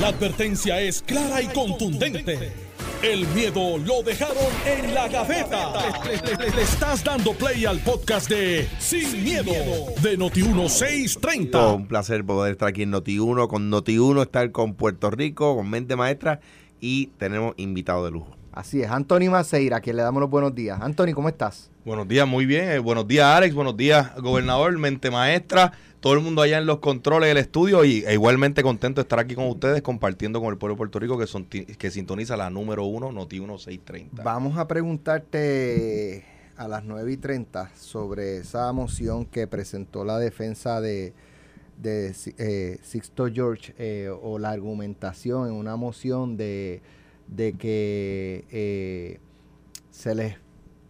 La advertencia es clara y contundente. El miedo lo dejaron en la gaveta. Le, le estás dando play al podcast de Sin, miedo, de Noti1630. Un placer poder estar aquí en Noti1 con Noti1, estar con Puerto Rico, con Mente Maestra y tenemos invitado de lujo. Así es, Anthony Maceira, a quien le damos los buenos días. Anthony, ¿cómo estás? Buenos días, muy bien. Eh, buenos días, Alex. Buenos días, gobernador, mente maestra, todo el mundo allá en los controles del estudio y e igualmente contento de estar aquí con ustedes compartiendo con el pueblo de Puerto Rico que, son, que sintoniza la número uno, Noti 1630. Vamos a preguntarte a las 9 y 30 sobre esa moción que presentó la defensa de, de eh, Sixto George eh, o la argumentación en una moción de, de que eh, se les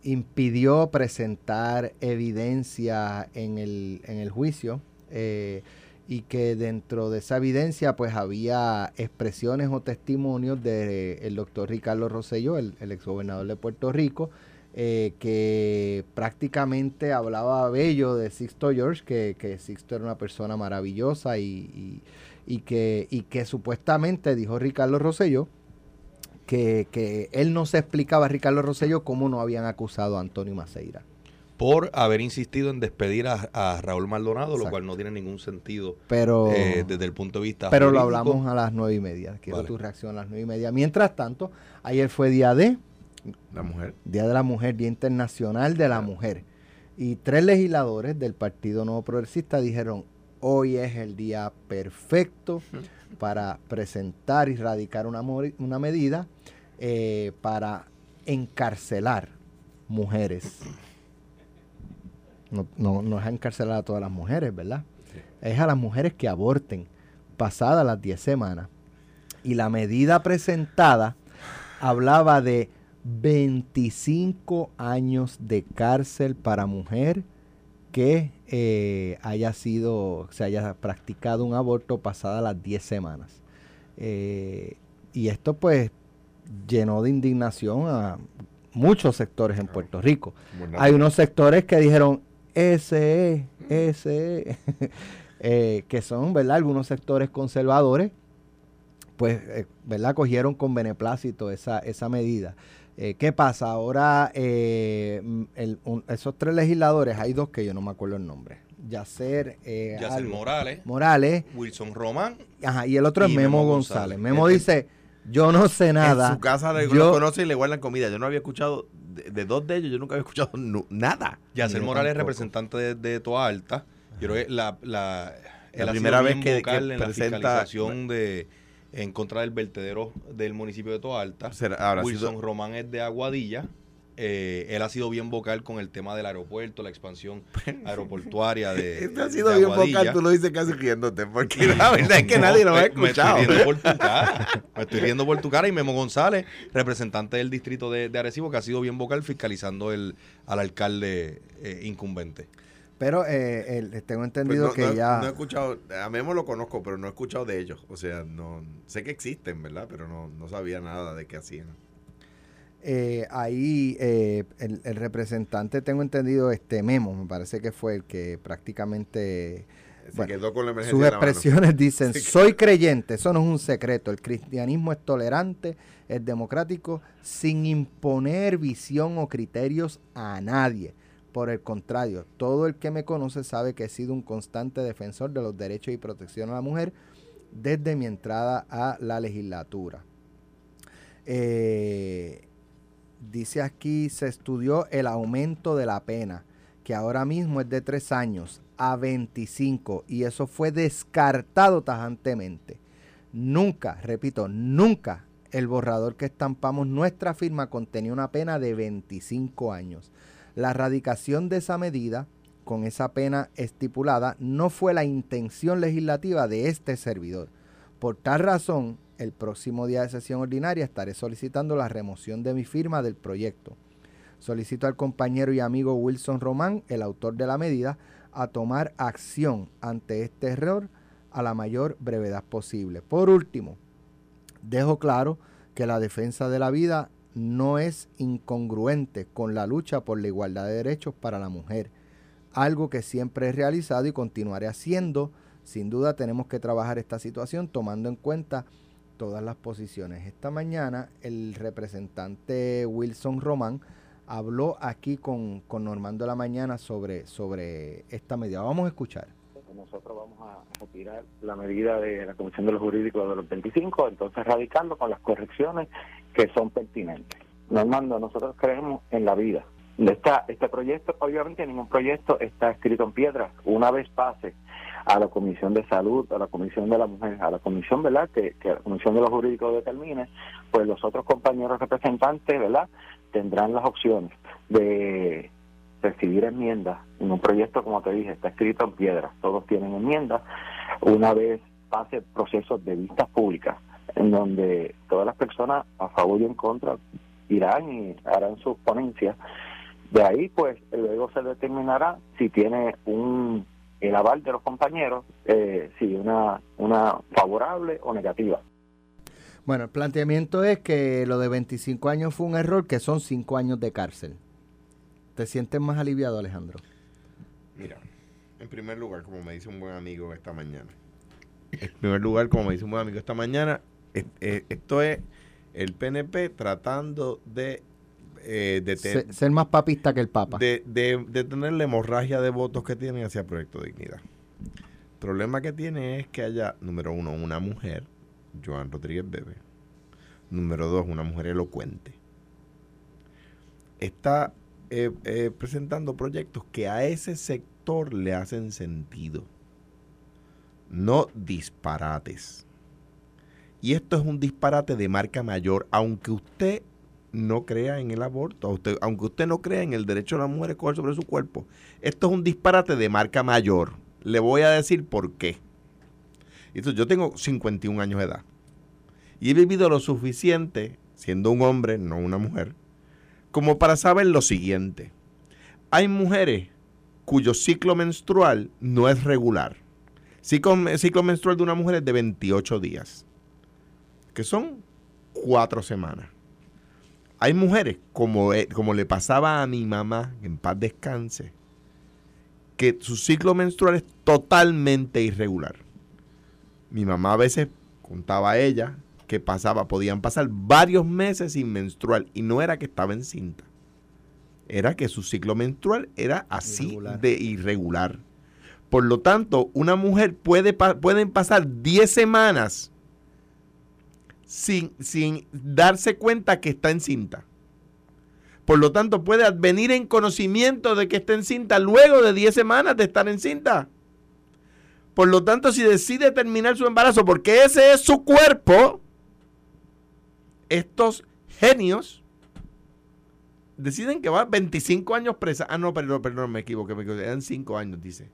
impidió presentar evidencia en el, en el juicio eh, y que dentro de esa evidencia pues había expresiones o testimonios del el doctor Ricardo Rosselló, el, el exgobernador de Puerto Rico, eh, que prácticamente hablaba bello de Sixto George, que, que Sixto era una persona maravillosa y, y, que, y que supuestamente, dijo Ricardo Rosselló, que, que, él no se explicaba Ricardo Rosselló cómo no habían acusado a Antonio Maceira. Por haber insistido en despedir a, a Raúl Maldonado, Exacto. lo cual no tiene ningún sentido pero, eh, desde el punto de vista Pero jurídico. lo hablamos a las nueve y media. Quiero vale. tu reacción a las nueve y media. Mientras tanto, ayer fue día de la mujer. Día de la Mujer, Día Internacional de la Mujer. Y tres legisladores del Partido Nuevo Progresista dijeron, hoy es el día perfecto para presentar y radicar una, una medida eh, para encarcelar mujeres. No, no, no, es encarcelar a todas las mujeres, ¿verdad? Sí. Es a las mujeres que aborten pasadas las 10 semanas. Y la medida presentada hablaba de 25 años de cárcel para mujer que eh, haya sido, se haya practicado un aborto pasada las 10 semanas. Eh, y esto pues llenó de indignación a muchos sectores en Puerto Rico. Hay unos sectores que dijeron, ese es, eh, que son, ¿verdad? Algunos sectores conservadores, pues, eh, ¿verdad? Cogieron con beneplácito esa, esa medida. Eh, ¿Qué pasa? Ahora, eh, el, un, esos tres legisladores, hay dos que yo no me acuerdo el nombre. Yacer, eh, Yacer Morales, Morales, Wilson Román. Ajá, y el otro es Memo, Memo González. González. Memo dice, yo no sé nada. En su casa yo, conoce y le guardan comida. Yo no había escuchado, de, de dos de ellos, yo nunca había escuchado no, nada. Yacer Morales es representante de, de Toa Alta. Yo creo que la, la, la primera vez que, que en la fiscalización de en contra del vertedero del municipio de Toa Alta. Wilson sido... Román es de Aguadilla. Eh, él ha sido bien vocal con el tema del aeropuerto, la expansión aeroportuaria de. Este ha sido de bien vocal, tú lo dices casi riéndote, porque la verdad es que no, nadie lo ha escuchado. Me estoy riendo por tu cara. me estoy riendo por tu cara. Y Memo González, representante del distrito de, de Arecibo, que ha sido bien vocal fiscalizando el, al alcalde eh, incumbente. Pero eh, el, tengo entendido pues no, que no, ya. No he escuchado, a Memo lo conozco, pero no he escuchado de ellos. O sea, no sé que existen, ¿verdad? Pero no, no sabía nada de qué hacían. Eh, ahí eh, el, el, representante, tengo entendido, este Memo, me parece que fue el que prácticamente. Se bueno, quedó con la sus expresiones dicen: sí, Soy creyente, eso no es un secreto. El cristianismo es tolerante, es democrático, sin imponer visión o criterios a nadie por el contrario, todo el que me conoce sabe que he sido un constante defensor de los derechos y protección a la mujer desde mi entrada a la legislatura. Eh, dice aquí, se estudió el aumento de la pena, que ahora mismo es de 3 años a 25, y eso fue descartado tajantemente. Nunca, repito, nunca el borrador que estampamos nuestra firma contenía una pena de 25 años. La radicación de esa medida, con esa pena estipulada, no fue la intención legislativa de este servidor. Por tal razón, el próximo día de sesión ordinaria estaré solicitando la remoción de mi firma del proyecto. Solicito al compañero y amigo Wilson Román, el autor de la medida, a tomar acción ante este error a la mayor brevedad posible. Por último, dejo claro que la defensa de la vida no es incongruente con la lucha por la igualdad de derechos para la mujer, algo que siempre he realizado y continuaré haciendo. Sin duda tenemos que trabajar esta situación tomando en cuenta todas las posiciones. Esta mañana el representante Wilson Román habló aquí con, con Normando la Mañana sobre, sobre esta medida. Vamos a escuchar. Nosotros vamos a retirar la medida de la Comisión de los Jurídicos de los 25, entonces radicando con las correcciones que son pertinentes. Normando, nosotros creemos en la vida. Está, este proyecto, obviamente ningún proyecto está escrito en piedra. Una vez pase a la Comisión de Salud, a la Comisión de la Mujer, a la Comisión, ¿verdad? Que, que la Comisión de los Jurídicos determine, pues los otros compañeros representantes, ¿verdad? Tendrán las opciones de recibir enmiendas en un proyecto, como te dije, está escrito en piedra, todos tienen enmiendas, una vez pase procesos de vistas públicas, en donde todas las personas a favor y en contra irán y harán sus ponencias. De ahí, pues, luego se determinará si tiene un el aval de los compañeros, eh, si una, una favorable o negativa. Bueno, el planteamiento es que lo de 25 años fue un error, que son 5 años de cárcel. ¿Te sientes más aliviado, Alejandro? Mira, en primer lugar, como me dice un buen amigo esta mañana, en primer lugar, como me dice un buen amigo esta mañana, esto es el PNP tratando de... Eh, de ser, más papista que el Papa. De, de, tener la hemorragia de votos que tienen hacia Proyecto Dignidad. El problema que tiene es que haya, número uno, una mujer, Joan Rodríguez Bebe. Número dos, una mujer elocuente. Está eh, eh, presentando proyectos que a ese sector le hacen sentido. No disparates. Y esto es un disparate de marca mayor, aunque usted no crea en el aborto, aunque usted no crea en el derecho de la mujer a escoger sobre su cuerpo. Esto es un disparate de marca mayor. Le voy a decir por qué. Yo tengo 51 años de edad y he vivido lo suficiente, siendo un hombre, no una mujer, como para saber lo siguiente. Hay mujeres cuyo ciclo menstrual no es regular. Ciclo, ciclo menstrual de una mujer es de 28 días que son cuatro semanas. Hay mujeres, como, eh, como le pasaba a mi mamá, en paz descanse, que su ciclo menstrual es totalmente irregular. Mi mamá a veces contaba a ella que pasaba, podían pasar varios meses sin menstrual y no era que estaba encinta. Era que su ciclo menstrual era así de irregular. Por lo tanto, una mujer puede pueden pasar 10 semanas sin, sin darse cuenta que está encinta. Por lo tanto, puede advenir en conocimiento de que está encinta luego de 10 semanas de estar encinta. Por lo tanto, si decide terminar su embarazo, porque ese es su cuerpo, estos genios deciden que va 25 años presa. Ah, no, perdón, perdón, me equivoqué, me equivoqué. Eran 5 años, dice.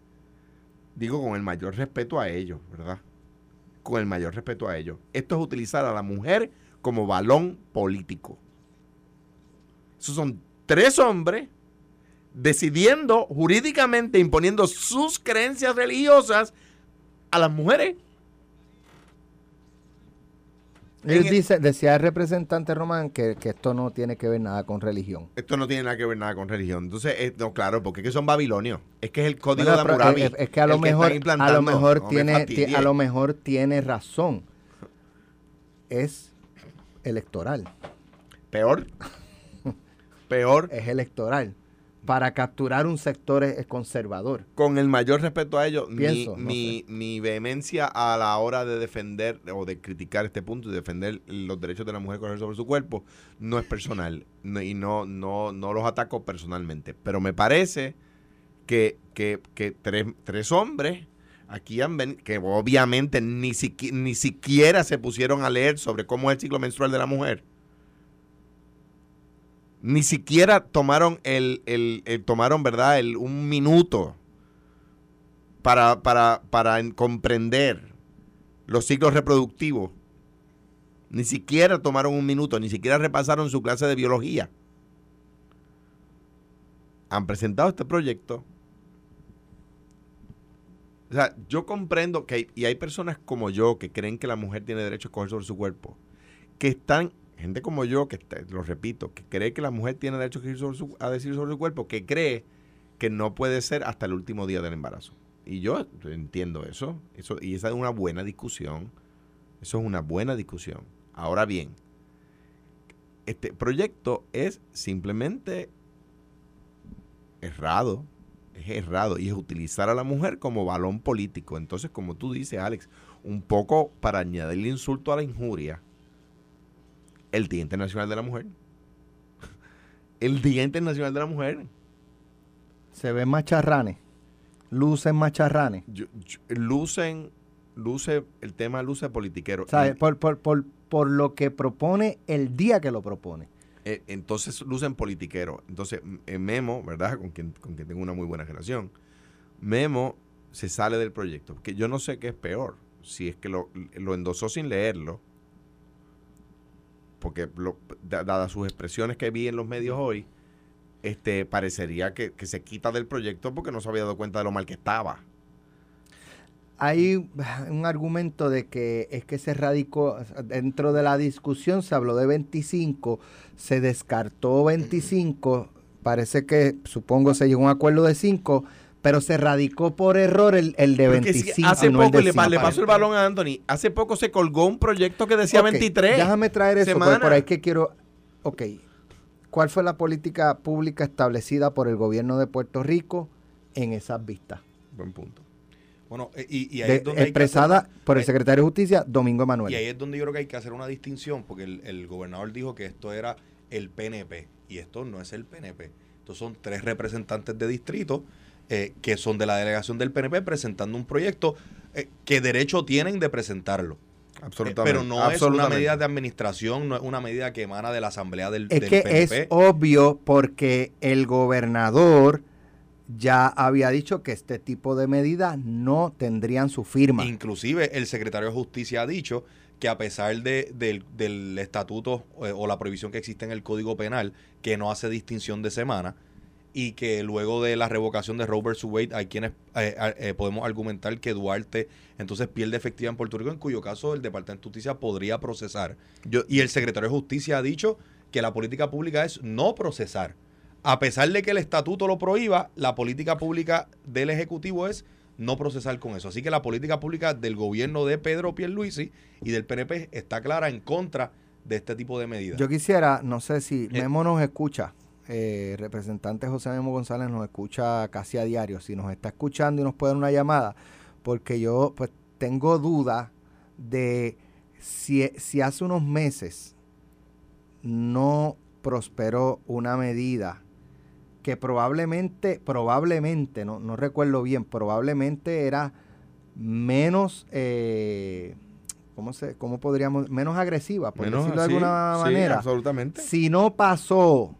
Digo con el mayor respeto a ellos, ¿verdad? Con el mayor respeto a ellos. Esto es utilizar a la mujer como balón político. Esos son tres hombres decidiendo jurídicamente, imponiendo sus creencias religiosas a las mujeres. Él dice, decía el representante Román que, esto no tiene que ver nada con religión. Esto no tiene nada que ver nada con religión. Entonces, eh, no, claro, porque es que son babilonios. Es que es el código de Hammurabi. Es, es, que a lo mejor, a lo mejor tiene, a lo mejor tiene razón. Es electoral. Peor. Peor. Es electoral para capturar un sector conservador. Con el mayor respeto a ellos, mi, mi, vehemencia a la hora de defender o de criticar este punto y defender los derechos de la mujer correr sobre su cuerpo no es personal y no, no, no los ataco personalmente. Pero me parece que, que, que tres, tres hombres aquí han venido, que obviamente ni, ni siquiera se pusieron a leer sobre cómo es el ciclo menstrual de la mujer ni siquiera tomaron el, tomaron, ¿verdad? El, un minuto para, para, para comprender los ciclos reproductivos. Ni siquiera tomaron un minuto, ni siquiera repasaron su clase de biología. Han presentado este proyecto. O sea, yo comprendo que hay, y hay personas como yo que creen que la mujer tiene derecho a escoger sobre su cuerpo, que están gente como yo, que lo repito, que cree que la mujer tiene derecho a decir sobre su cuerpo, que cree que no puede ser hasta el último día del embarazo. Y yo entiendo eso, eso y esa es una buena discusión. Eso es una buena discusión. Ahora bien, este proyecto es simplemente errado, es errado y es utilizar a la mujer como balón político. Entonces, como tú dices, Alex, un poco para añadirle insulto a la injuria, el Día Internacional de la Mujer. El Día Internacional de la Mujer. Se ven macharranes, lucen macharranes. Yo- yo- lucen, luce, el tema luce politiquero. ¿Sabes? Por, por, por, por lo que propone el día que lo propone. Eh, entonces lucen politiquero. Entonces, eh, Memo, ¿verdad? Con quien, con quien tengo una muy buena relación. Memo se sale del proyecto. Que yo no sé qué es peor. Si es que lo, lo endosó sin leerlo. Porque lo- dadas sus expresiones que vi en los medios hoy, este parecería que, que se quita del proyecto porque no se había dado cuenta de lo mal que estaba. Hay un argumento de que es que se radicó, dentro de la discusión se habló de 25, se descartó 25, parece que supongo se llegó a un acuerdo de 5, pero se radicó por error el, el de Porque si 25. hace no el poco, le, le 5. paso el balón a Anthony, hace poco se colgó un proyecto que decía Ok, 23. Déjame traer eso, semanas. por, ahí que quiero. Ok. ¿Cuál fue la política pública establecida por el gobierno de Puerto Rico en esas vistas? Buen punto. Bueno, eh, y, y ahí De- es donde hay que expresada hacer por el ahí- secretario de Justicia, Domingo Y Emanuel. ahí es donde yo creo que hay que hacer una distinción, porque el, el gobernador dijo que esto era el PNP, y esto no es el PNP. Estos son tres representantes de distrito eh, que son de la delegación del PNP presentando un proyecto eh, que derecho tienen de presentarlo. Eh, Absolutamente. pero no es una medida de administración, no es una medida que emana de la asamblea del, Es del que PNP. es obvio porque el gobernador ya había dicho que este tipo de medidas no tendrían su firma. Inclusive el secretario de Justicia ha dicho que a pesar de, del, del estatuto eh, o la prohibición que existe en el Código Penal, que no hace distinción de semana, y que luego de la revocación de Roe vs. Wade hay quienes eh, eh, podemos argumentar que Duarte entonces pierde efectiva en Puerto Rico, en cuyo caso el Departamento de Justicia podría procesar. Yo- Y el secretario de Justicia ha dicho que la política pública es no procesar. A pesar de que el estatuto lo prohíba, la política pública del Ejecutivo es no procesar con eso. Así que la política pública del gobierno de Pedro Pierluisi y del PNP está clara en contra de este tipo de medidas. Yo quisiera, no sé si Eh. Memo nos escucha, eh, representante José Memo González nos escucha casi a diario, si nos está escuchando y nos puede dar una llamada, porque yo pues tengo duda de si, si hace unos meses no prosperó una medida que probablemente, probablemente, no, no recuerdo bien, probablemente era menos, eh, ¿cómo, se, ¿cómo podríamos? Menos agresiva, por Menos decirlo de alguna sí, manera. absolutamente. Si no pasó,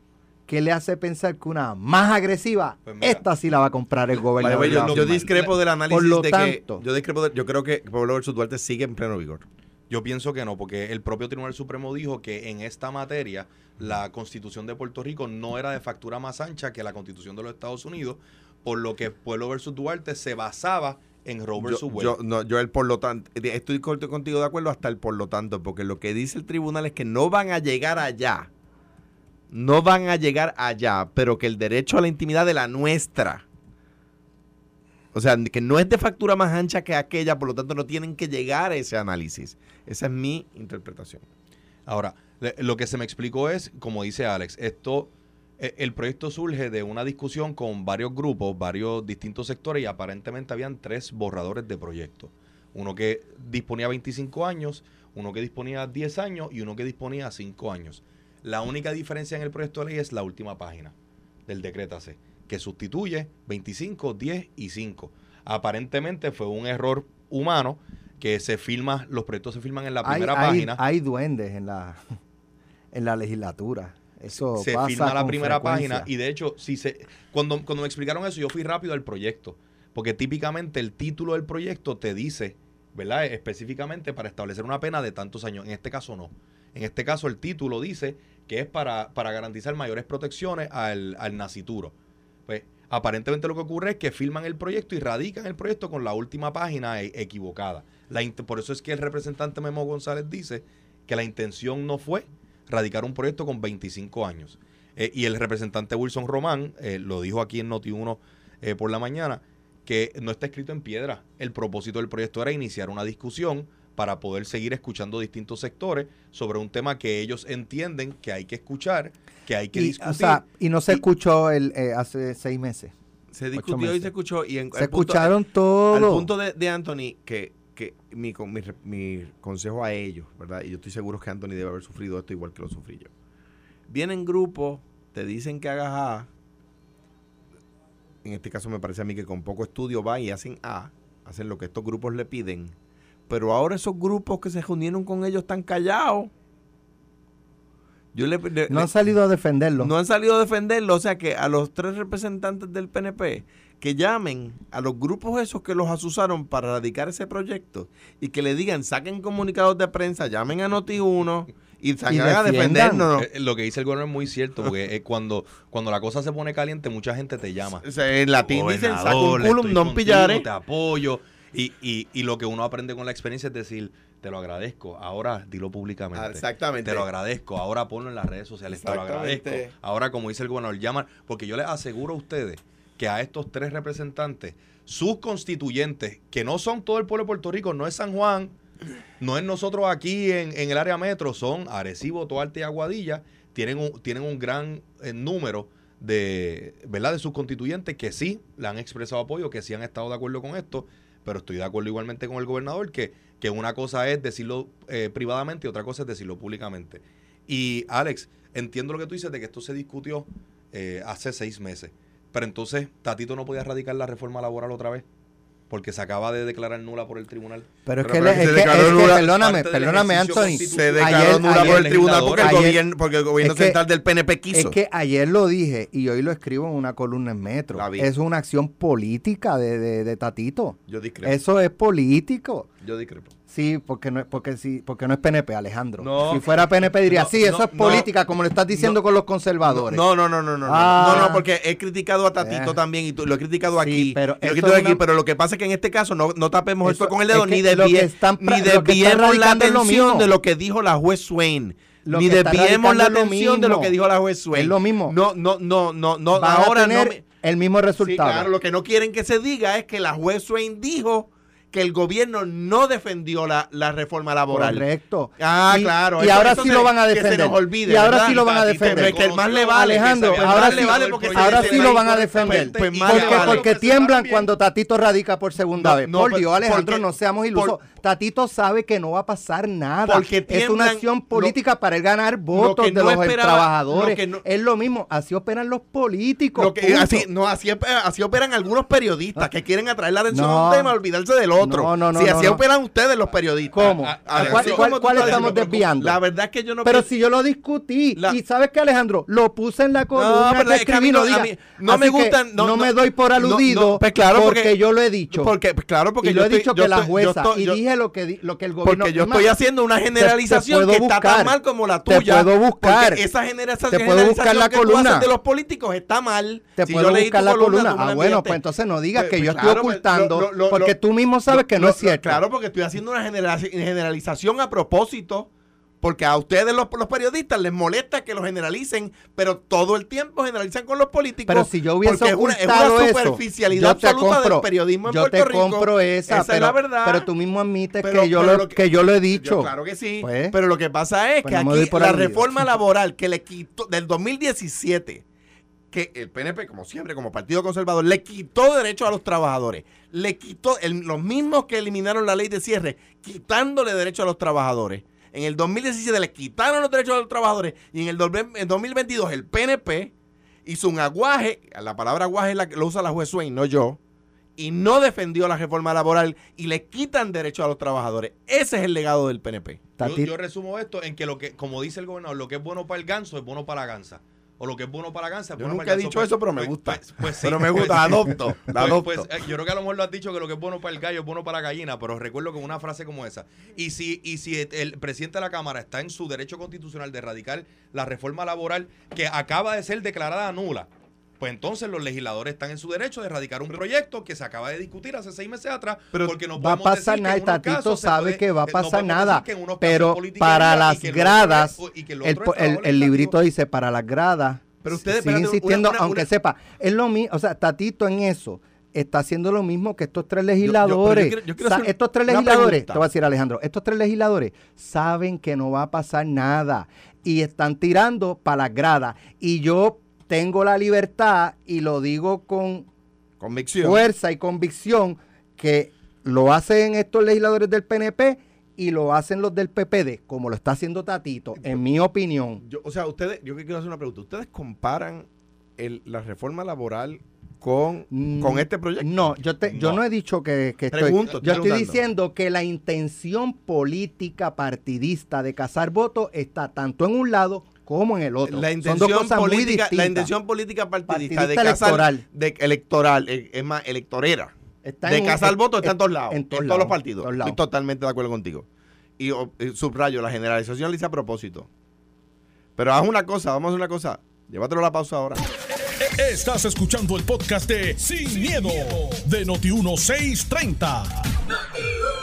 ¿qué le hace pensar que una más agresiva, Pues mira. esta sí la va a comprar el gobernador? yo, yo discrepo del análisis Por lo de tanto- que yo discrepo de- yo creo que Pueblo versus Duarte sigue en pleno vigor. Yo pienso que no, porque el propio Tribunal Supremo dijo que en esta materia la constitución de Puerto Rico no era de factura más ancha que la constitución de los Estados Unidos, por lo que Pueblo versus Duarte se basaba en Roe Yo, versus Wade. yo, no, yo el por lo tanto, estoy corto contigo de acuerdo hasta el por lo tanto, porque lo que dice el tribunal es que no van a llegar allá. No van a llegar allá, pero que el derecho a la intimidad de la nuestra. O sea, que no es de factura más ancha que aquella, por lo tanto no tienen que llegar a ese análisis. Esa es mi interpretación. Ahora, lo que se me explicó es, como dice Alex, esto, eh, el proyecto surge de una discusión con varios grupos, varios distintos sectores y aparentemente habían tres borradores de proyecto. Uno que disponía 25 años, uno que disponía 10 años y uno que disponía 5 años. La única diferencia en el proyecto de ley es la última página del decreto AC, que sustituye 25, 10 y 5. Aparentemente fue un error humano que se firma, los proyectos se firman en la primera hay- página. hay duendes en la, en la legislatura. Eso se pasa firma la primera frecuencia. página y de hecho si se cuando, cuando me explicaron eso yo fui rápido al proyecto porque típicamente el título del proyecto te dice verdad específicamente para establecer una pena de tantos años en este caso no en este caso el título dice que es para, para garantizar mayores protecciones al, al nacituro pues aparentemente lo que ocurre es que firman el proyecto y radican el proyecto con la última página e- equivocada La por eso es que el representante Memo González dice que la intención no fue radicar un proyecto con 25 años. Eh, y el representante Wilson Román eh, lo dijo aquí en Noti1 eh, por la mañana, que no está escrito en piedra. El propósito del proyecto era iniciar una discusión para poder seguir escuchando distintos sectores sobre un tema que ellos entienden que hay que escuchar, que hay que y, discutir. o sea, y no se escuchó el, eh, hace seis meses. Se discutió y se escuchó. Y en, Se punto- escucharon todo. Al punto de, de Anthony, que, que mi, con- mi, mi consejo a ellos, ¿verdad? Y yo estoy seguro que Anthony debe haber sufrido esto igual que lo sufrí yo. Vienen grupos, te dicen que hagas A. En este caso me parece a mí que con poco estudio van y hacen A, hacen lo que estos grupos le piden. Pero ahora esos grupos que se reunieron con ellos están callados. Yo le, le- no han salido a defenderlo. no han salido a defenderlo. O sea que a los tres representantes del PNP que llamen a los grupos esos que los asusaron para radicar ese proyecto y que le digan, saquen comunicados de prensa, llamen a Noti1 y salgan a defendernos. Eh, Lo que dice el gobernador es muy cierto, porque eh, cuando, cuando la cosa se pone caliente, mucha gente te llama. O sea, en latín dicen, saca un culum, non pillare. Te apoyo. Y, y, y lo que uno aprende con la experiencia es decir, te lo agradezco, ahora dilo públicamente. Ah, exactamente. Te lo agradezco, ahora ponlo en las redes sociales, te lo agradezco. Ahora, como dice el gobernador, llaman, porque yo les aseguro a ustedes que a estos tres representantes, sus constituyentes, que no son todo el pueblo de Puerto Rico, no es San Juan, no es nosotros aquí en, en el área metro, son Arecibo, Toarte y Aguadilla, tienen un, tienen un gran eh, número de, ¿verdad? de sus constituyentes que sí le han expresado apoyo, que sí han estado de acuerdo con esto, pero estoy de acuerdo igualmente con el gobernador que, que una cosa es decirlo eh, privadamente y otra cosa es decirlo públicamente. Y Alex, entiendo lo que tú dices de que esto se discutió eh, hace seis meses, pero entonces Tatito no podía radicar la reforma laboral otra vez porque se acaba de declarar nula por el tribunal. Pero es que, pero le- se es que- declaró es que, nula perdóname, perdóname, Anthony. Se declaró Ayer- nula por el tribunal porque el gobierno, porque el gobierno central del PNP quiso. Es que ayer lo dije y hoy lo escribo en una columna en Metro. Es una acción política de, de- de Tatito. yo discrepo. Eso es político. Yo discrepo. Sí, porque no, porque sí, porque no es PNP, Alejandro. No. si fuera PNP diría, No, sí, eso no, es política, como lo estás diciendo con los conservadores. No, no, no, no, no, no. Ah. no, no, porque he criticado a Tatito Eh. también y tú- lo he criticado Sí, aquí. pero y lo he esto criticado es aquí, una- pero lo que pasa es que en este caso no, no tapemos Eso- esto con el dedo, es que ni, desviemos la atención de lo que dijo la juez Swain. Lo ni desviemos la atención de lo que dijo la juez Swain. Es lo mismo. No, no, no, no, no. Van ahora a tener no me- el mismo Sí, resultado. claro, lo que no quieren que se diga es que la juez Swain dijo que el gobierno no defendió la, la reforma laboral. Correcto. Ah, Y- claro. Y ahora sí lo van a que defender. se nos olvide, y ahora ¿verdad? sí lo van a defender. que el más le vale, Alejandro, ahora sí, le vale porque ahora sí lo va van a defender. pues más porque vale. porque tiemblan cuando Tatito radica por segunda No, vez. no, por pero- Dios, Alejandro, porque- no seamos ilusos. Tatito sabe que no va a pasar nada. Porque es una acción política para él ganar votos que de no los esperaba- trabajadores. lo que no- es lo mismo. Así operan los políticos. Lo que- punto. así, no, así, así operan algunos periodistas que quieren atraer la atención a un tema y olvidarse del otro. No, no, no, Si no, así no. operan ustedes los periodistas. ¿Cómo? A- ¿A así cuál- estamos desviando? La verdad es que yo no Pero si yo lo discutí, La- y sabes que Alejandro, lo puse en la columna que mí escribí, no- no diga. mí no me gustan- no, no, no, me doy por no, aludido no, pues claro, porque, porque- yo lo he dicho. Porque, pues claro, porque y yo lo he estoy- dicho yo que la estoy- yo jueza, estoy- y yo- dije lo que, lo que el gobierno... Porque yo estoy haciendo una generalización que está tan mal como la Te tuya. puedo buscar. Porque esa generación, Te puedo buscar la generalización de los políticos está mal. Te puedo yo buscar la columna, Ah, bueno, pues entonces no digas Pues- que yo pues estoy claro, pues, ocultando, porque tú mismo sabes que no lo- es cierto. Claro, porque estoy haciendo una genera- generalización a propósito. Porque a ustedes los, los periodistas les molesta que lo generalicen, pero todo el tiempo generalizan con los políticos. Pero si yo hubiese porque es una, es ocultado una eso, superficialidad yo te absoluta compro, del periodismo en yo Puerto te Rico. compro esa, Esa pero, es la verdad. pero tú mismo admites Pero- que, yo lo, que, que- yo lo he dicho. Yo, claro que sí. Pues, pero lo que pasa es pues que no aquí la reforma laboral que le quitó del 2017, que el PNP, como siempre, como Partido Conservador, le quitó derechos a los trabajadores. Le quitó, el- los mismos que eliminaron la ley de cierre, quitándole derechos a los trabajadores. En el 2017 le quitaron los derechos a los trabajadores y en el do- en 2022 el PNP hizo un aguaje, la palabra aguaje la, lo usa la juez Swain, no yo, y no defendió la reforma laboral y le quitan derechos a los trabajadores. Ese es el legado del PNP. Yo, yo resumo esto en que lo que, como dice el gobernador, lo que es bueno para el ganso es bueno para la gansa. O lo que es bueno para es Yo bueno nunca para el he dicho Pues- eso, pero me pues- gusta. pues- pues sí, pero me gusta, adopto, la adopto. eh, yo creo que a lo mejor lo has dicho que lo que es bueno para el gallo es bueno para la gallina, pero recuerdo con una frase como esa. Y si, y si el presidente de la Cámara está en su derecho constitucional de erradicar la reforma laboral que acaba de ser declarada nula, pues entonces los legisladores están en su derecho de erradicar un proyecto que se acaba de discutir hace seis meses atrás, Pero porque no va a pasar nada, Tatito sabe puede- que va a pasar nada, pero para las gradas, el, el- el librito dice para las gradas. Pero ustedes, sigue espérate, una- insistiendo, una- aunque una- sepa, es lo mismo, o sea, Tatito en eso está haciendo lo mismo que estos tres legisladores. yo quiero Sa- hacer estos tres legisladores, te voy a decir Alejandro, estos tres legisladores saben que no va a pasar nada y están tirando para las gradas. Y yo tengo la libertad y lo digo con Convicción. fuerza y convicción que lo hacen estos legisladores del PNP y lo hacen los del PPD, como lo está haciendo Tatito, en mi opinión. Yo- o sea, ustedes, yo que quiero hacer una pregunta. ¿Ustedes comparan el- la reforma laboral con, Mm, con este proyecto? No, yo, te, yo No. no he dicho que. Pregunto, estoy yo estoy preguntando. diciendo que la intención política partidista de cazar votos está tanto en un lado como en el otro. La Son intención, dos cosas muy política, la intención política partidista, Partidista de cazar, electoral. de electoral, eh, es más, electorera. Está de en en- votos está en todos lados, en en, todos lados, los partidos. todos Estoy totalmente de acuerdo contigo. Y oh, eh, subrayo, la generalización la hice a propósito. Pero haz una cosa, vamos a hacer una cosa. Llévatelo a la pausa ahora. Estás escuchando el podcast de Sin, miedo, de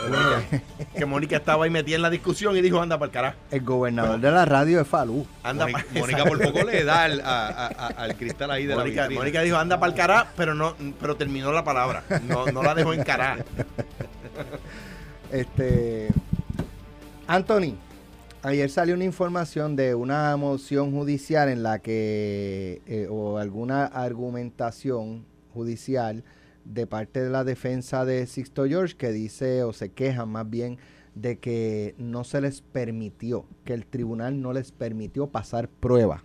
Noti1630. que Mónica estaba ahí metida en la discusión y dijo, anda para el carajo. El gobernador de la radio es Falú. Anda Mónica, por poco le da al, a- a- a- al cristal ahí de Mónica, la vitrina. Mónica dijo, anda para el carajo, pero, no, pero terminó la palabra. No, no la dejó encarar. Este, Anthony, ayer salió una información de una moción judicial en la que, eh, o alguna argumentación judicial de parte de la defensa de Sixto George que dice, o se quejan más bien, de que no se les permitió, que el tribunal no les permitió pasar prueba.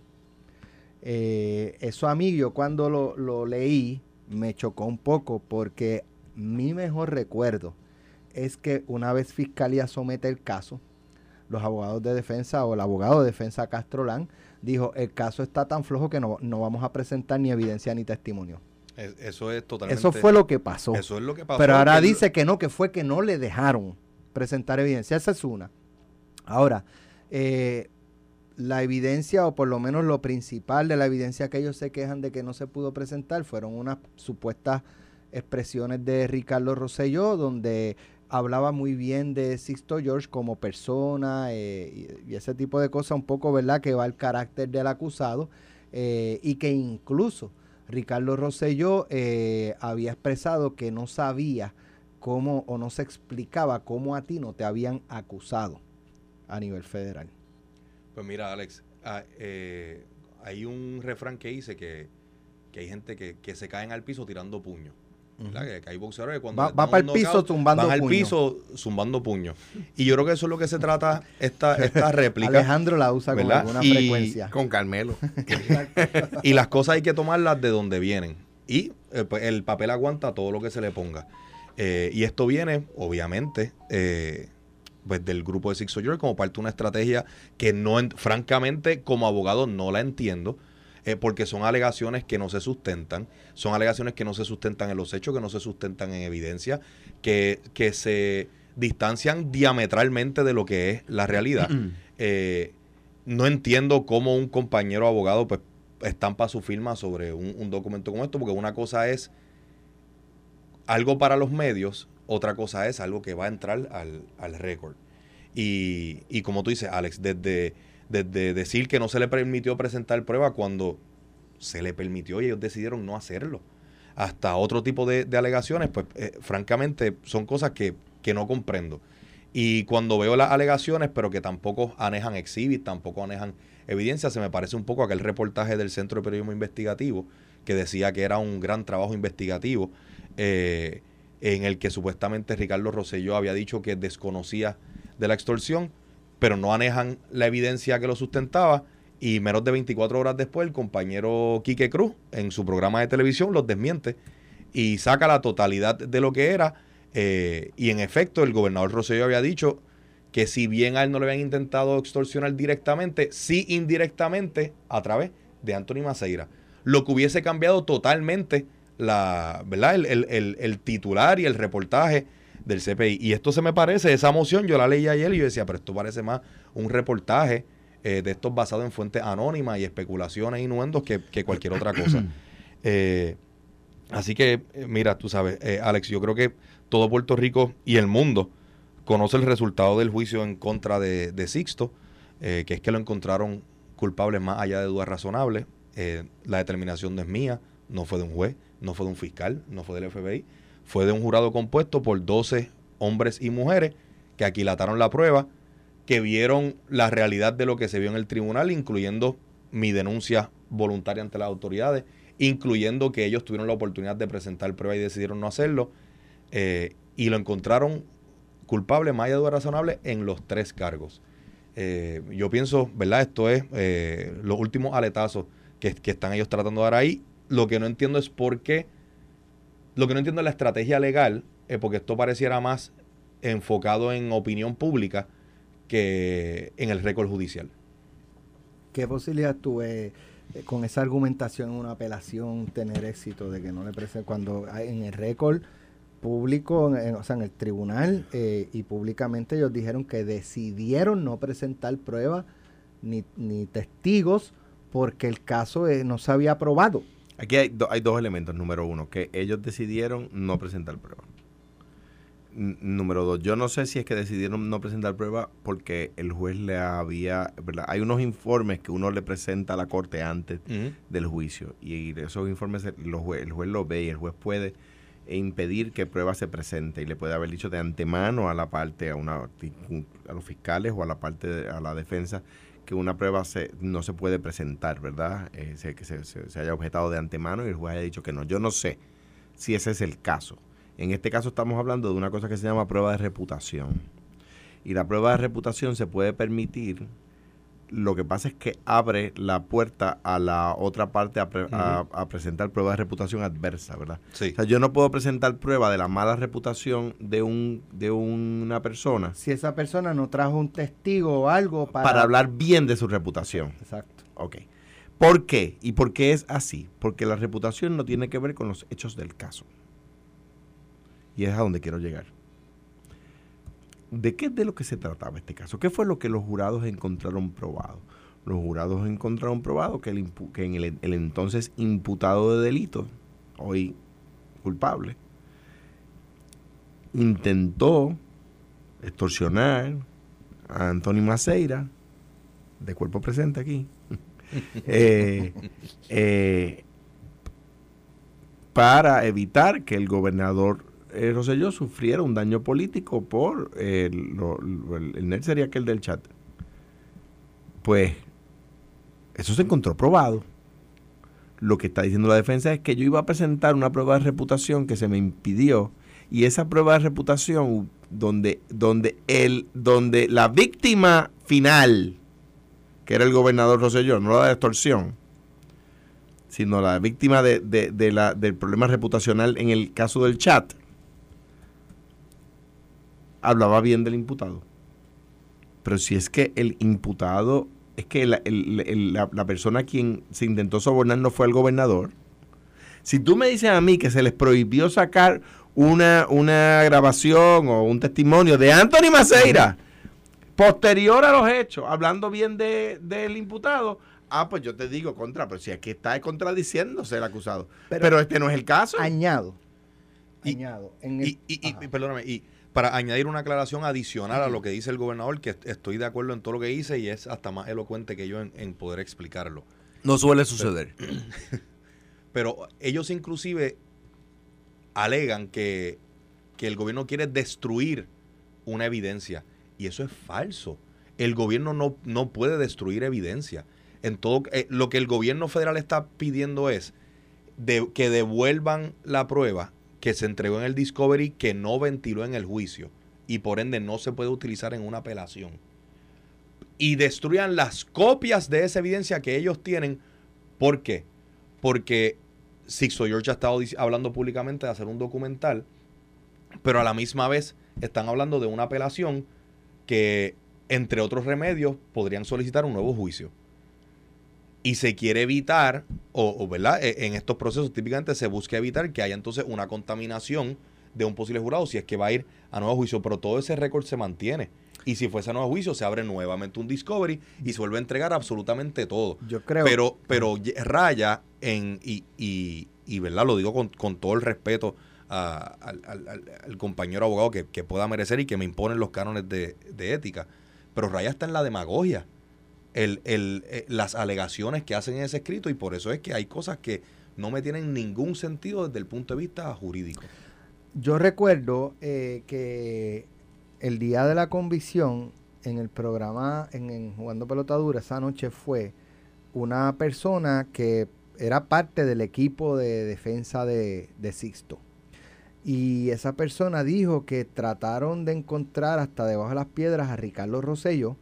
Eh, eso a mí, yo cuando lo, lo leí, me chocó un poco porque mi mejor recuerdo es que una vez Fiscalía somete el caso, los abogados de defensa o el abogado de defensa Castrolán dijo, el caso está tan flojo que no, no vamos a presentar ni evidencia ni testimonio. Es- Eso es totalmente. Eso fue lo que pasó. Eso es lo que pasó. Pero ahora que dice que no, que fue que no le dejaron presentar evidencia. Esa es una. Ahora, eh, la evidencia, o por lo menos lo principal de la evidencia que ellos se quejan de que no se pudo presentar, fueron unas supuestas expresiones de Ricardo Rosselló, donde hablaba muy bien de Sixto George como persona eh, y, y ese tipo de cosas, un poco, ¿verdad?, que va al carácter del acusado eh, y que incluso Ricardo Rosselló eh, había expresado que no sabía cómo o no se explicaba cómo a ti no te habían acusado a nivel federal. Pues mira, Alex, ah, eh, hay un refrán que dice que, hay gente que, que se caen al piso tirando puños. ¿Verdad? Que, que hay boxeadores que cuando Va- va pa'l un piso knockout, zumbando van al puño. piso zumbando puños. Y yo creo que eso es lo que se trata esta, esta réplica. Alejandro la usa con alguna Y frecuencia. Con Carmelo. y las cosas hay que tomarlas de donde vienen. Y eh, pues, el papel aguanta todo lo que se le ponga. Eh, y esto viene, obviamente, eh, pues del grupo de Six George como parte de una estrategia que no, en- francamente, como abogado no la entiendo. Eh, porque son alegaciones que no se sustentan, son alegaciones que no se sustentan en los hechos, que no se sustentan en evidencia, que, que se distancian diametralmente de lo que es la realidad. Eh, no entiendo cómo un compañero abogado pues estampa su firma sobre un, un documento como esto, porque una cosa es algo para los medios, otra cosa es algo que va a entrar al, al récord. Y, y como tú dices, Alex, desde, desde decir que no se le permitió presentar prueba cuando se le permitió y ellos decidieron no hacerlo, hasta otro tipo de, de alegaciones, pues eh, francamente son cosas que, que no comprendo. Y cuando veo las alegaciones, pero que tampoco anejan exhibit, tampoco anejan evidencia, se me parece un poco aquel reportaje del Centro de Periodismo Investigativo que decía que era un gran trabajo investigativo, eh, en el que supuestamente Ricardo Rosselló había dicho que desconocía de la extorsión, pero no anejan la evidencia que lo sustentaba. Y menos de 24 horas después, el compañero Quique Cruz, en su programa de televisión, los desmiente y saca la totalidad de lo que era. eh, y en efecto, el gobernador Rosselló había dicho que si bien a él no le habían intentado extorsionar directamente, sí indirectamente a través de Anthony Maceira. Lo que hubiese cambiado totalmente la, ¿verdad? El, el- el- el titular y el reportaje del CPI. Y esto se me parece, esa moción yo la leí ayer y yo decía, pero esto parece más un reportaje eh, de estos basados en fuentes anónimas y especulaciones y nuendos que, que cualquier otra cosa. Eh, así que, eh, mira, tú sabes, eh, Alex, yo creo que todo Puerto Rico y el mundo conoce el resultado del juicio en contra de, de Sixto, que es que lo encontraron culpable más allá de dudas razonables. La determinación no es mía, no fue de un juez, no fue de un fiscal, no fue del FBI, fue de un jurado compuesto por 12 hombres y mujeres que aquilataron la prueba, que vieron la realidad de lo que se vio en el tribunal, incluyendo mi denuncia voluntaria ante las autoridades, incluyendo que ellos tuvieron la oportunidad de presentar prueba y decidieron no hacerlo, eh, y lo encontraron culpable, más allá de razonable, en los tres cargos. Eh, yo pienso, ¿verdad? Esto es eh, los últimos aletazos que, que están ellos tratando de dar ahí. Lo que no entiendo es por qué, lo que no entiendo es la estrategia legal, porque esto pareciera más enfocado en opinión pública que en el récord judicial. ¿Qué posibilidad tuve eh, con esa argumentación en una apelación tener éxito de que no le presente cuando en el récord público, o sea, en el tribunal eh, y públicamente ellos dijeron que decidieron no presentar pruebas ni, ni testigos porque el caso eh, no se había aprobado. Aquí hay, hay dos elementos. Número uno, que ellos decidieron no presentar pruebas número dos, yo no sé si es que decidieron no presentar prueba porque el juez le había, ¿verdad? Hay unos informes que uno le presenta a la corte antes del juicio y esos informes el juez lo ve y el juez puede impedir que prueba se presente y le puede haber dicho de antemano a la parte, a, una, a los fiscales o a la parte, a la defensa que una prueba se, no se puede presentar, ¿verdad? Eh, que se, se haya objetado de antemano y el juez haya dicho que no. Yo no sé si ese es el caso. En este caso estamos hablando de una cosa que se llama prueba de reputación. Y la prueba de reputación se puede permitir, lo que pasa es que abre la puerta a la otra parte a, presentar prueba de reputación adversa, ¿verdad? Sí. O sea, yo no puedo presentar prueba de la mala reputación de un de una persona. Si esa persona no trajo un testigo o algo para... Para hablar bien de su reputación. Exacto. Ok. ¿Por qué? ¿Y por qué es así? Porque la reputación no tiene que ver con los hechos del caso. Y es a donde quiero llegar. ¿De qué de lo que se trataba este caso? ¿Qué fue lo que los jurados encontraron probado? Los jurados encontraron probado que, el, que en el, entonces imputado de delito, hoy culpable, intentó extorsionar a Antonio Maceira, de cuerpo presente aquí, eh, eh, para evitar que el gobernador eh, Roselló sufriera un daño político por el, el, net sería aquel del chat. Pues eso se encontró probado. Lo que está diciendo la defensa es que yo iba a presentar una prueba de reputación que se me impidió y esa prueba de reputación donde donde el donde la víctima final que era el gobernador Roselló, no la de extorsión, sino la víctima de, de la, del problema reputacional en el caso del chat, hablaba bien del imputado. Pero si es que el imputado, es que la, la, persona a quien se intentó sobornar no fue el gobernador. Si tú me dices a mí que se les prohibió sacar una, una grabación o un testimonio de Anthony Maceira posterior a los hechos, hablando bien de, del imputado, ah, pues yo te digo contra, pero si aquí está contradiciéndose el acusado. Pero, este no es el caso. Añado. añado. y, y, perdóname, y para añadir una aclaración adicional a lo que dice el gobernador, que estoy de acuerdo en todo lo que dice y es hasta más elocuente que yo en, poder explicarlo. No suele suceder. Pero, ellos inclusive alegan que, el gobierno quiere destruir una evidencia. Y eso es falso. El gobierno no, no puede destruir evidencia. En todo, eh, lo que el gobierno federal está pidiendo es de, que devuelvan la prueba que se entregó en el Discovery que no ventiló en el juicio y por ende no se puede utilizar en una apelación. Y destruyan las copias de esa evidencia que ellos tienen. ¿Por qué? Porque Sixto George ha estado hablando públicamente de hacer un documental, pero a la misma vez están hablando de una apelación que, entre otros remedios, podrían solicitar un nuevo juicio y se quiere evitar, o, ¿verdad? E, en estos procesos típicamente se busca evitar que haya entonces una contaminación de un posible jurado si es que va a ir a nuevo juicio, pero todo ese récord se mantiene. Y si fuese a nuevo juicio, se abre nuevamente un discovery y se vuelve a entregar absolutamente todo. Yo creo. Pero, pero raya en, y, y, y ¿verdad? Lo digo con, con todo el respeto al, al, compañero abogado que, que, pueda merecer y que me imponen los cánones de, de ética. Pero raya está en la demagogia el, el, eh, las alegaciones que hacen en ese escrito y por eso es que hay cosas que no me tienen ningún sentido desde el punto de vista jurídico. Yo recuerdo eh, que el día de la convicción en el programa en, en Jugando Pelotadura esa noche fue una persona que era parte del equipo de defensa de, de Sixto. Y esa persona dijo que trataron de encontrar hasta debajo de las piedras a Ricardo Rosello,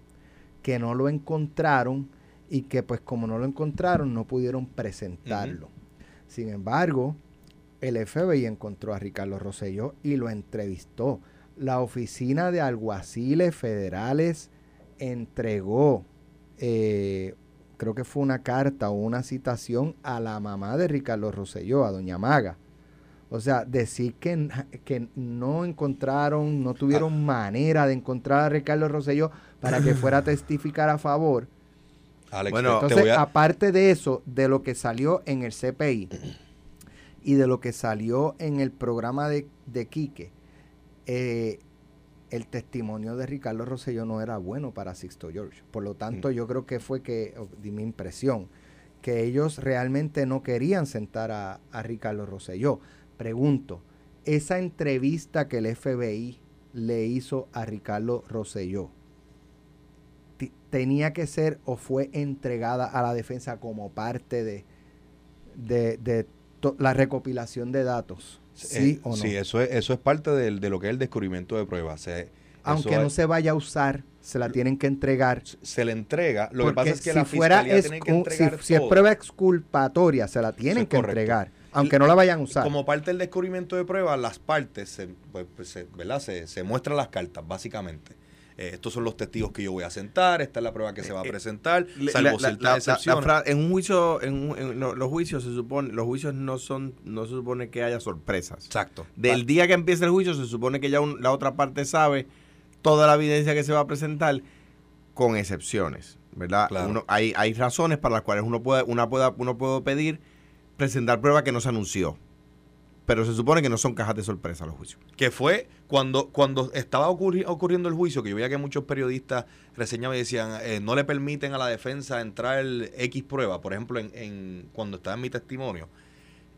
que no lo encontraron y que pues como no lo encontraron no pudieron presentarlo. Sin embargo, el FBI encontró a Ricardo Rosselló y lo entrevistó. La oficina de alguaciles federales entregó, eh, creo que fue una carta o una citación a la mamá de Ricardo Rosselló, a doña Maga. O sea, decir que, que no encontraron, no tuvieron Ah. manera de encontrar a Ricardo Rosselló para que fuera a testificar a favor. Alex, Bueno, Entonces, voy a- aparte de eso, de lo que salió en el CPI y de lo que salió en el programa de, de Quique, eh, el testimonio de Ricardo Rosselló no era bueno para Sixto George. Por lo tanto, Mm. yo creo que fue que, o, di mi impresión, que ellos realmente no querían sentar a, a Ricardo Rosselló. Pregunto, esa entrevista que el FBI le hizo a Ricardo Rosselló, tenía que ser o fue entregada a la defensa como parte de, de, de to- la recopilación de datos. ¿Sí eh, o no? Sí, eso es, eso es parte de lo que es el descubrimiento de pruebas. Se, Aunque no es- se vaya a usar, se la tienen que entregar. se le entrega. Lo que pasa es que si la fuera fiscalía tiene que entregar si, si es todo. prueba exculpatoria, se la tienen es que correcto. entregar, aunque no la vayan a usar. Como parte del descubrimiento de pruebas, las partes, se, pues, pues, se- ¿verdad? Se, se muestran las cartas, básicamente. Eh, estos son los testigos que yo voy a sentar, esta es la prueba que se va a Eh, presentar, Le- salvo la- la- en un juicio, en, un- en lo- los juicios se supone, los juicios no son, no se supone que haya sorpresas. Exacto. Del día que empieza el juicio se supone que ya un- la otra parte sabe toda la evidencia que se va a presentar, con excepciones, ¿verdad? Claro. Uno- hay, hay razones para las cuales uno puede, una pueda, uno puede pedir presentar prueba que no se anunció. Pero se supone que no son cajas de sorpresa los juicios. que fue cuando, cuando estaba ocurri- ocurriendo el juicio, que yo veía que muchos periodistas reseñaban y decían, eh, no le permiten a la defensa entrar el X prueba, por ejemplo, en, en- cuando estaba en mi testimonio.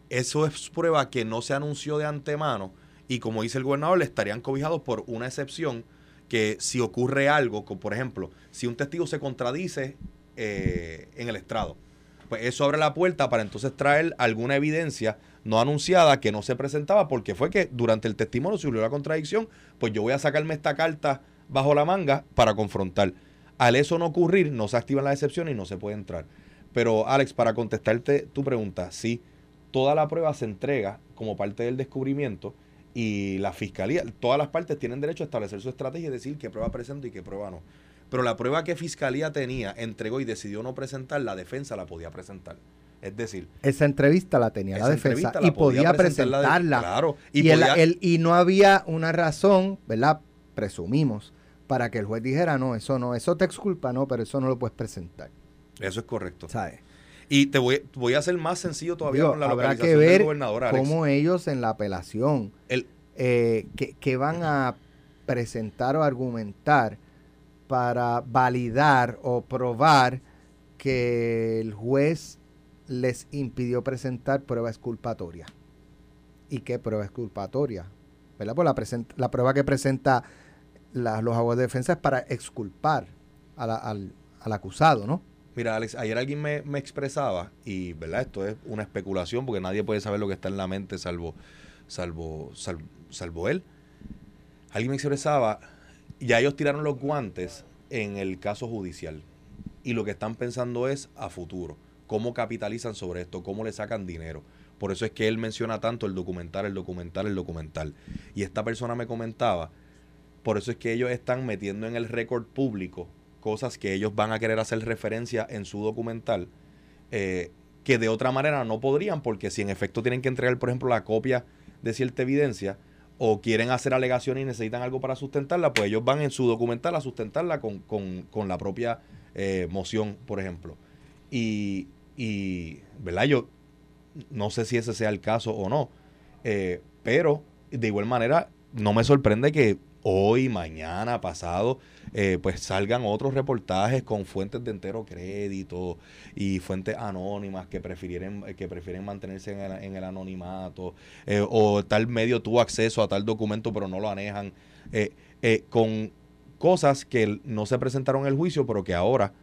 Eso es prueba que no se anunció de antemano y como dice el gobernador, le estarían cobijados por una excepción que si ocurre algo, como por ejemplo, si un testigo se contradice eh, en el estrado, pues eso abre la puerta para entonces traer alguna evidencia no anunciada que no se presentaba porque fue que durante el testimonio hubo la contradicción, pues yo voy a sacarme esta carta bajo la manga para confrontar. Al eso no ocurrir, no se activan las excepciones y no se puede entrar. Pero Alex, para contestarte tu pregunta, sí, toda la prueba se entrega como parte del descubrimiento y la fiscalía, todas las partes tienen derecho a establecer su estrategia y decir qué prueba presento y qué prueba no. Pero la prueba que fiscalía tenía, entregó y decidió no presentar, la defensa la podía presentar. Es decir, Esa entrevista la tenía la defensa la y podía de- presentarla. claro, y, podía- el- y no había una razón, ¿verdad? Presumimos, para que el juez dijera, no, eso no, eso te exculpa, no, pero eso no lo puedes presentar. eso es correcto. ¿Sabes? Y te voy, voy a hacer más sencillo todavía Digo, con la habrá localización que del ver gobernador, Alex. cómo ellos en la apelación, El- eh, que, que van a presentar o argumentar para validar o probar que el juez les impidió presentar prueba exculpatoria. ¿Y qué prueba exculpatoria? ¿Verdad? Pues la, la prueba que presenta los abogados de defensa es para exculpar al, al acusado, ¿no? Mira, Alex, ayer alguien me, me expresaba, y verdad, esto es una especulación, porque nadie puede saber lo que está en la mente salvo, salvo, salvo, salvo él. Alguien me expresaba, ya ellos tiraron los guantes en el caso judicial. Y lo que están pensando es a futuro. Cómo capitalizan sobre esto, cómo le sacan dinero. Por eso es que él menciona tanto el documental, el documental, el documental. Y esta persona me comentaba, por eso es que ellos están metiendo en el récord público cosas que ellos van a querer hacer referencia en su documental, eh, que de otra manera no podrían, porque si en efecto tienen que entregar, por ejemplo, la copia de cierta evidencia, o quieren hacer alegaciones y necesitan algo para sustentarla, pues ellos van en su documental a sustentarla con, con- con la propia eh, moción, por ejemplo. Y, y, ¿verdad? Yo no sé si ese sea el caso o no, eh, pero de igual manera no me sorprende que hoy, mañana, pasado, eh, pues salgan otros reportajes con fuentes de entero crédito y fuentes anónimas que prefieren, que prefieren mantenerse en el, anonimato, eh, o tal medio tuvo acceso a tal documento pero no lo anejan, eh, con cosas que no se presentaron en el juicio, pero que ahora,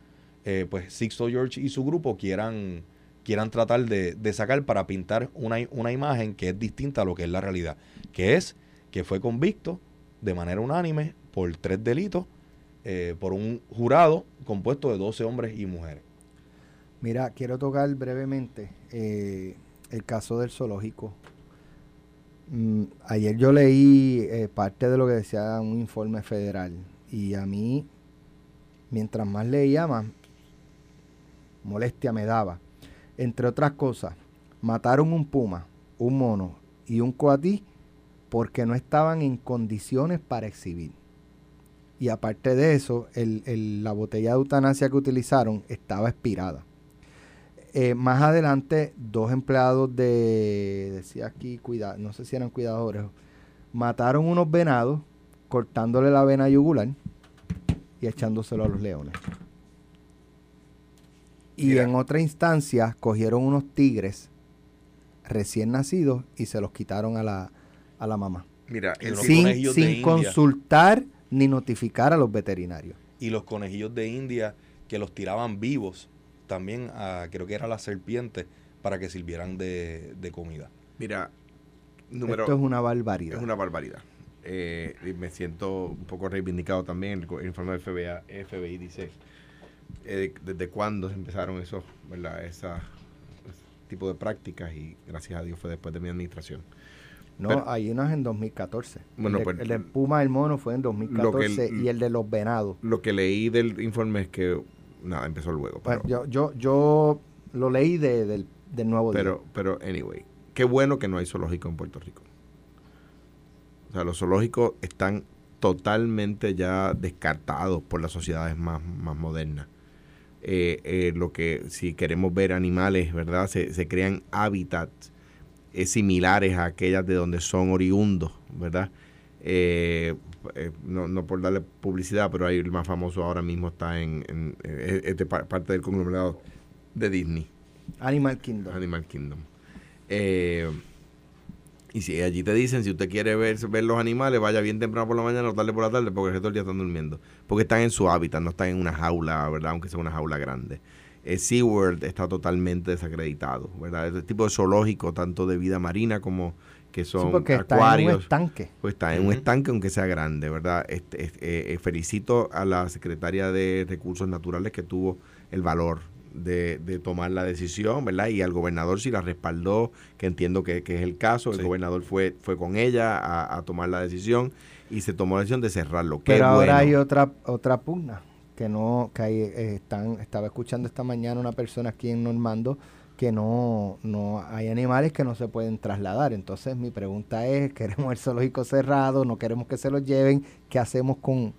pues Sixto George y su grupo quieran quieran tratar de, de, sacar para pintar una, una imagen que es distinta a lo que es la realidad, que es que fue convicto de manera unánime por tres delitos eh, por un jurado compuesto de 12 hombres y mujeres. Mira, quiero tocar brevemente eh, el caso del zoológico. Mm, ayer yo leí eh, parte de lo que decía un informe federal y a mí, mientras más leía, más molestia me daba. Entre otras cosas, mataron un puma, un mono y un coatí porque no estaban en condiciones para exhibir. Y aparte de eso, la botella de eutanasia que utilizaron estaba expirada. Eh, más adelante, dos empleados de, decía aquí, no sé si eran cuidadores, mataron unos venados cortándole la vena yugular y echándoselo a los leones. Y en otra instancia cogieron unos tigres recién nacidos y se los quitaron a la, a la mamá. Mira, sin, sin consultar ni notificar a los veterinarios. Y los conejillos de India que los tiraban vivos también a, creo que era la serpiente, para que sirvieran de, comida. Mira, número, esto es una barbaridad. Es una barbaridad. Eh, y me siento un poco reivindicado también. El, informe del FBI, FBI dice eh, desde cuándo se empezaron esos, ¿verdad? Esa, ese tipo de prácticas y gracias a Dios fue después de mi administración. No, hay unos en 2014. Bueno, el, de, pues, el Puma del Mono fue en 2014 y el de los venados. Lo que leí del informe es que nada, empezó luego. Pues yo, yo, yo lo leí de, del, nuevo pero, día. Pero, anyway, qué bueno que no hay zoológico en Puerto Rico. O sea, los zoológicos están totalmente ya descartados por las sociedades más, más modernas. Eh, eh, lo que si queremos ver animales, ¿verdad? Se, se crean hábitats similares a aquellas de donde son oriundos, ¿verdad? Eh, eh, no, no, por darle publicidad, pero ahí el más famoso ahora mismo está en, en, este parte del conglomerado de Disney. Animal Kingdom. Animal Kingdom. Eh, y si allí te dicen, si usted quiere ver, ver los animales, vaya bien temprano por la mañana o tarde por la tarde, porque el resto del día están durmiendo. Porque están en su hábitat, no están en una jaula, ¿verdad? Aunque sea una jaula grande eh, SeaWorld está totalmente desacreditado, ¿verdad? Este tipo de zoológico, tanto de vida marina como que son acuarios. Está en un estanque. Pues está en un estanque, aunque sea grande, ¿verdad? Este, este, eh, felicito a la secretaria de Recursos Naturales que tuvo el valor de, de, tomar la decisión, ¿verdad? Y al gobernador si la respaldó, que entiendo que, que es el caso. El gobernador fue, fue con ella a, a, tomar la decisión y se tomó la decisión de cerrarlo. Pero ahora hay otra, otra pugna que no, que eh, están, estaba escuchando esta mañana una persona aquí en Normando que no, no hay animales que no se pueden trasladar. Entonces mi pregunta es, queremos el zoológico cerrado, no queremos que se los lleven, ¿qué hacemos con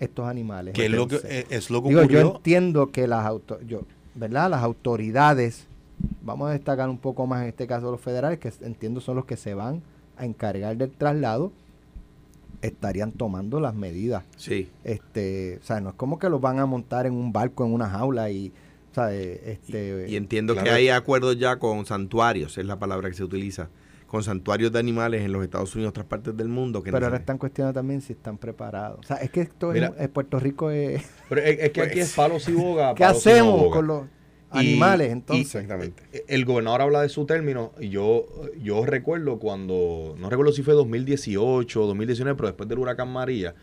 estos animales? Que es lo que, eh, es lo que Yo entiendo que las, auto, yo, ¿verdad? las autoridades, vamos a destacar un poco más en este caso los federales, que entiendo son los que se van a encargar del traslado, estarían tomando las medidas. Sí. Este, o sea, no es como que los van a montar en un barco, en una jaula y, este, y, entiendo que hay acuerdos ya con santuarios, es la palabra que se utiliza, con santuarios de animales en los Estados Unidos y otras partes del mundo. Que pero ahora están cuestionando también si están preparados. O sea, es que esto en Puerto Rico es... Pero es, que aquí es pues, palo y boga. ¿Qué hacemos con los animales entonces. Exactamente. Eh, el gobernador habla de su término y yo, yo recuerdo cuando, no recuerdo si fue 2018 o 2019, pero después del huracán María,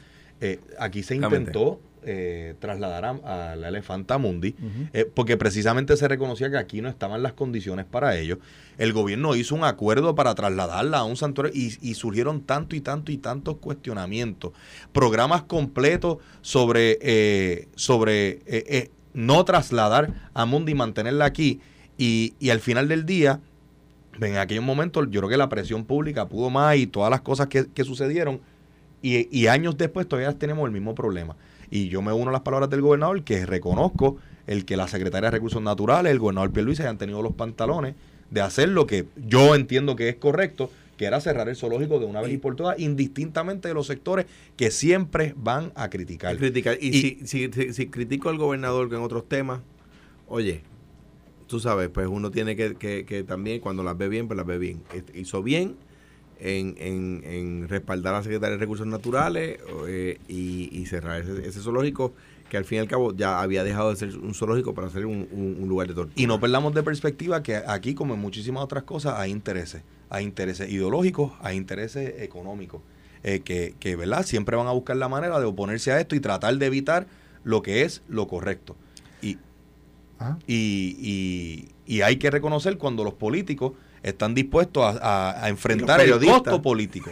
eh, aquí se intentó eh, trasladar a, la elefanta mundi, porque precisamente se reconocía que aquí no estaban las condiciones para ello. El gobierno hizo un acuerdo para trasladarla a un santuario y, y surgieron tanto y tanto y tantos cuestionamientos, programas completos sobre, sobre no trasladar a Mundi y mantenerla aquí. Y, y al final del día, en aquellos momentos, yo creo que la presión pública pudo más y todas las cosas que, sucedieron. Y, y, años después todavía tenemos el mismo problema. Y yo me uno a las palabras del gobernador, que reconozco el que la secretaria de Recursos Naturales, el gobernador Luis hayan tenido los pantalones de hacer lo que yo entiendo que es correcto, que era cerrar el zoológico de una vez y por todas, indistintamente de los sectores que siempre van a criticar. criticar. Y, Y- si, si, si- si critico al gobernador que en otros temas, oye, tú sabes, pues uno tiene que, que- que también, cuando las ve bien, pues las ve bien. Hizo bien en, en- en respaldar a la Secretaría de Recursos Naturales eh, y, y cerrar ese, ese zoológico que al fin y al cabo ya había dejado de ser un zoológico para ser un, un- un lugar de tortura. Y no perdamos de perspectiva que aquí, como en muchísimas otras cosas, hay intereses. Hay intereses ideológicos, hay intereses económicos. eh, que, que, ¿verdad? Siempre van a buscar la manera de oponerse a esto y tratar de evitar lo que es lo correcto. Y, y, y- y hay que reconocer cuando los políticos están dispuestos a, a- a enfrentar el costo político.